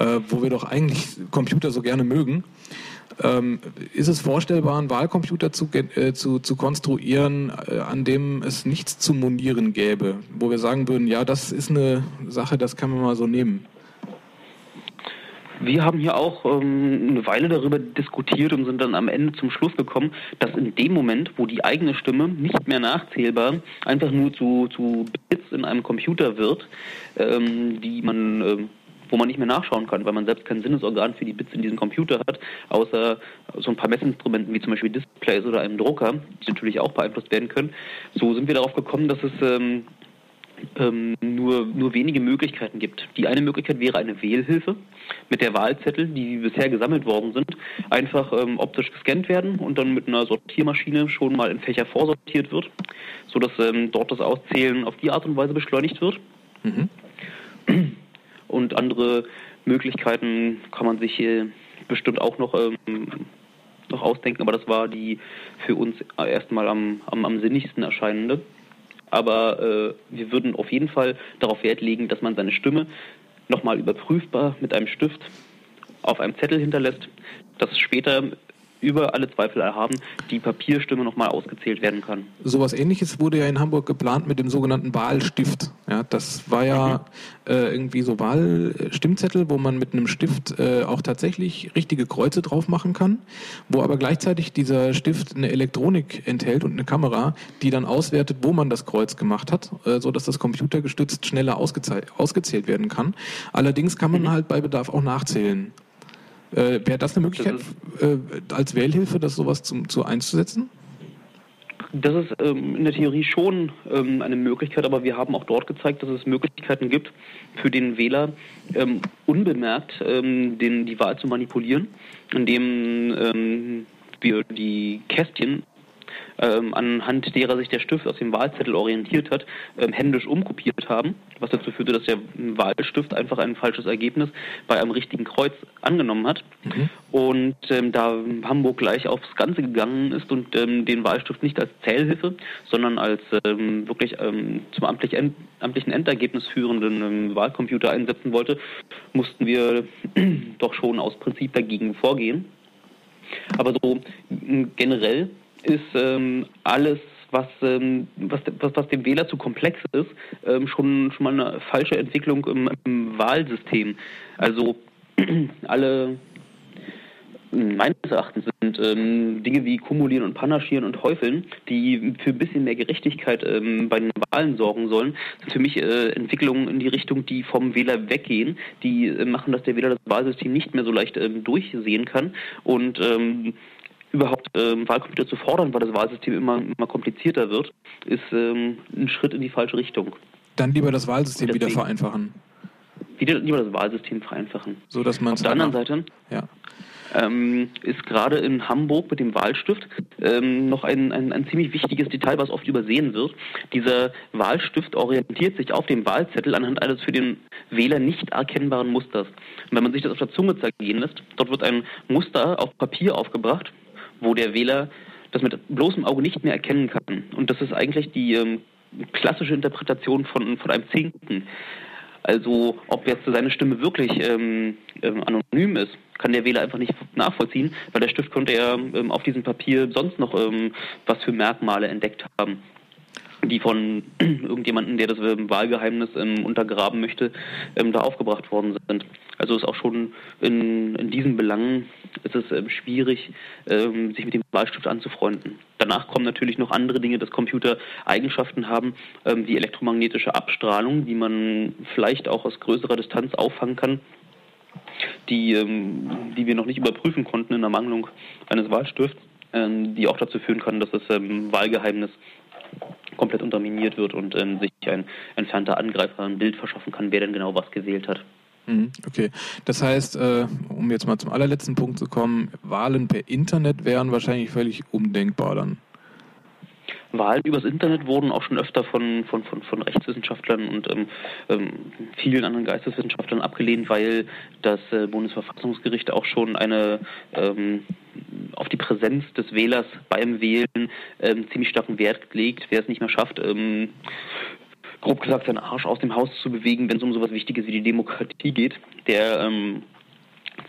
äh, wo wir doch eigentlich Computer so gerne mögen. Ähm, ist es vorstellbar, einen Wahlcomputer zu, äh, zu, zu konstruieren, äh, an dem es nichts zu monieren gäbe, wo wir sagen würden, ja, das ist eine Sache, das kann man mal so nehmen? Wir haben hier auch ähm, eine Weile darüber diskutiert und sind dann am Ende zum Schluss gekommen, dass in dem Moment, wo die eigene Stimme nicht mehr nachzählbar einfach nur zu, zu Bits in einem Computer wird, ähm, die man ähm, wo man nicht mehr nachschauen kann, weil man selbst kein Sinnesorgan für die Bits in diesem Computer hat, außer so ein paar Messinstrumenten wie zum Beispiel Displays oder einem Drucker, die natürlich auch beeinflusst werden können. So sind wir darauf gekommen, dass es ähm, ähm, nur, nur wenige Möglichkeiten gibt. Die eine Möglichkeit wäre eine Wählhilfe, mit der Wahlzettel, die bisher gesammelt worden sind, einfach ähm, optisch gescannt werden und dann mit einer Sortiermaschine schon mal in Fächer vorsortiert wird, sodass ähm, dort das Auszählen auf die Art und Weise beschleunigt wird. Mhm (clears throat) und andere Möglichkeiten kann man sich bestimmt auch noch, ähm, noch ausdenken, aber das war die für uns erstmal am, am, am sinnigsten erscheinende. Aber äh, wir würden auf jeden Fall darauf Wert legen, dass man seine Stimme nochmal überprüfbar mit einem Stift auf einem Zettel hinterlässt, dass später über alle Zweifel erhaben, die Papierstimme nochmal ausgezählt werden kann. Sowas ähnliches wurde ja in Hamburg geplant mit dem sogenannten Wahlstift. Ja, das war ja mhm. äh, irgendwie so Wahlstimmzettel, wo man mit einem Stift äh, auch tatsächlich richtige Kreuze drauf machen kann, wo aber gleichzeitig dieser Stift eine Elektronik enthält und eine Kamera, die dann auswertet, wo man das Kreuz gemacht hat, äh, so dass das computergestützt schneller ausgezählt werden kann. Allerdings kann man mhm. halt bei Bedarf auch nachzählen. Äh, Wäre das eine Möglichkeit das äh, als Wählhilfe, das sowas zum, zu einzusetzen? Das ist ähm, in der Theorie schon ähm, eine Möglichkeit, aber wir haben auch dort gezeigt, dass es Möglichkeiten gibt, für den Wähler ähm, unbemerkt ähm, den, die Wahl zu manipulieren, indem ähm, wir die Kästchen ähm, anhand derer sich der Stift aus dem Wahlzettel orientiert hat, ähm, händisch umkopiert haben, was dazu führte, dass der Wahlstift einfach ein falsches Ergebnis bei einem richtigen Kreuz angenommen hat. Mhm. Und ähm, da Hamburg gleich aufs Ganze gegangen ist und ähm, den Wahlstift nicht als Zählhilfe, sondern als ähm, wirklich ähm, zum amtlich end, amtlichen Endergebnis führenden Wahlcomputer einsetzen wollte, mussten wir (clears throat) doch schon aus Prinzip dagegen vorgehen. Aber so generell ist ähm, alles, was, ähm, was, was, was dem Wähler zu komplex ist, ähm, schon, schon mal eine falsche Entwicklung im, im Wahlsystem. Also (clears throat) alle meines Erachtens sind ähm, Dinge wie Kumulieren und Panaschieren und Häufeln, die für ein bisschen mehr Gerechtigkeit ähm, bei den Wahlen sorgen sollen, sind für mich äh, Entwicklungen in die Richtung, die vom Wähler weggehen, die äh, machen, dass der Wähler das Wahlsystem nicht mehr so leicht ähm, durchsehen kann und ähm, überhaupt ähm, Wahlcomputer zu fordern, weil das Wahlsystem immer, immer komplizierter wird, ist ähm, ein Schritt in die falsche Richtung. Dann lieber das Wahlsystem Deswegen, wieder vereinfachen. Wieder, lieber das Wahlsystem vereinfachen. So, dass man Auf der anderen Seite ja ähm, ist gerade in Hamburg mit dem Wahlstift ähm, noch ein, ein, ein ziemlich wichtiges Detail, was oft übersehen wird. Dieser Wahlstift orientiert sich auf dem Wahlzettel anhand eines für den Wähler nicht erkennbaren Musters. Und wenn man sich das auf der Zunge zergehen lässt, dort wird ein Muster auf Papier aufgebracht, wo der Wähler das mit bloßem Auge nicht mehr erkennen kann. Und das ist eigentlich die ähm, klassische Interpretation von, von einem Zinken. Also ob jetzt seine Stimme wirklich ähm, ähm, anonym ist, kann der Wähler einfach nicht nachvollziehen, weil der Stift könnte er ähm, auf diesem Papier sonst noch ähm, was für Merkmale entdeckt haben die von (clears throat) irgendjemandem, der das Wahlgeheimnis ähm, untergraben möchte, ähm, da aufgebracht worden sind. Also ist auch schon in, in diesen Belangen ist es ähm, schwierig, ähm, sich mit dem Wahlstift anzufreunden. Danach kommen natürlich noch andere Dinge, dass Computer Eigenschaften haben, ähm, wie elektromagnetische Abstrahlung, die man vielleicht auch aus größerer Distanz auffangen kann die, ähm, die wir noch nicht überprüfen konnten in der Mangelung eines Wahlstifts, die auch dazu führen kann, dass das Wahlgeheimnis komplett unterminiert wird und ähm, sich ein entfernter Angreifer ein Bild verschaffen kann, wer denn genau was gewählt hat. Mhm, okay, das heißt, äh, um jetzt mal zum allerletzten Punkt zu kommen, Wahlen per Internet wären wahrscheinlich völlig undenkbar dann. Wahlen übers Internet wurden auch schon öfter von, von, von, von Rechtswissenschaftlern und ähm, ähm, vielen anderen Geisteswissenschaftlern abgelehnt, weil das äh, Bundesverfassungsgericht auch schon eine ähm, auf die Präsenz des Wählers beim Wählen ähm, ziemlich starken Wert legt. Wer es nicht mehr schafft, ähm, grob gesagt seinen Arsch aus dem Haus zu bewegen, wenn es um so etwas Wichtiges wie die Demokratie geht, der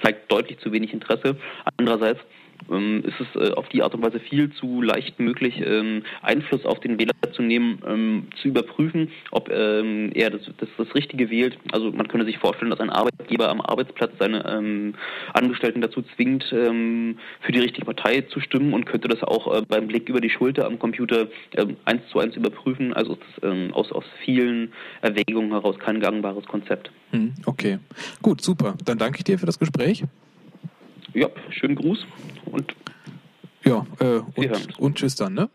zeigt deutlich zu wenig Interesse. Andererseits ist es äh, auf die Art und Weise viel zu leicht möglich, ähm, Einfluss auf den Wähler zu nehmen, ähm, zu überprüfen, ob ähm, er das, das, das Richtige wählt. Also man könnte sich vorstellen, dass ein Arbeitgeber am Arbeitsplatz seine ähm, Angestellten dazu zwingt, ähm, für die richtige Partei zu stimmen und könnte das auch äh, beim Blick über die Schulter am Computer eins zu eins überprüfen. Also ist, aus, aus vielen Erwägungen heraus kein gangbares Konzept. Hm, okay, gut, super. Dann danke ich dir für das Gespräch. Ja, schönen Gruß und ja, äh, und, und tschüss dann, ne?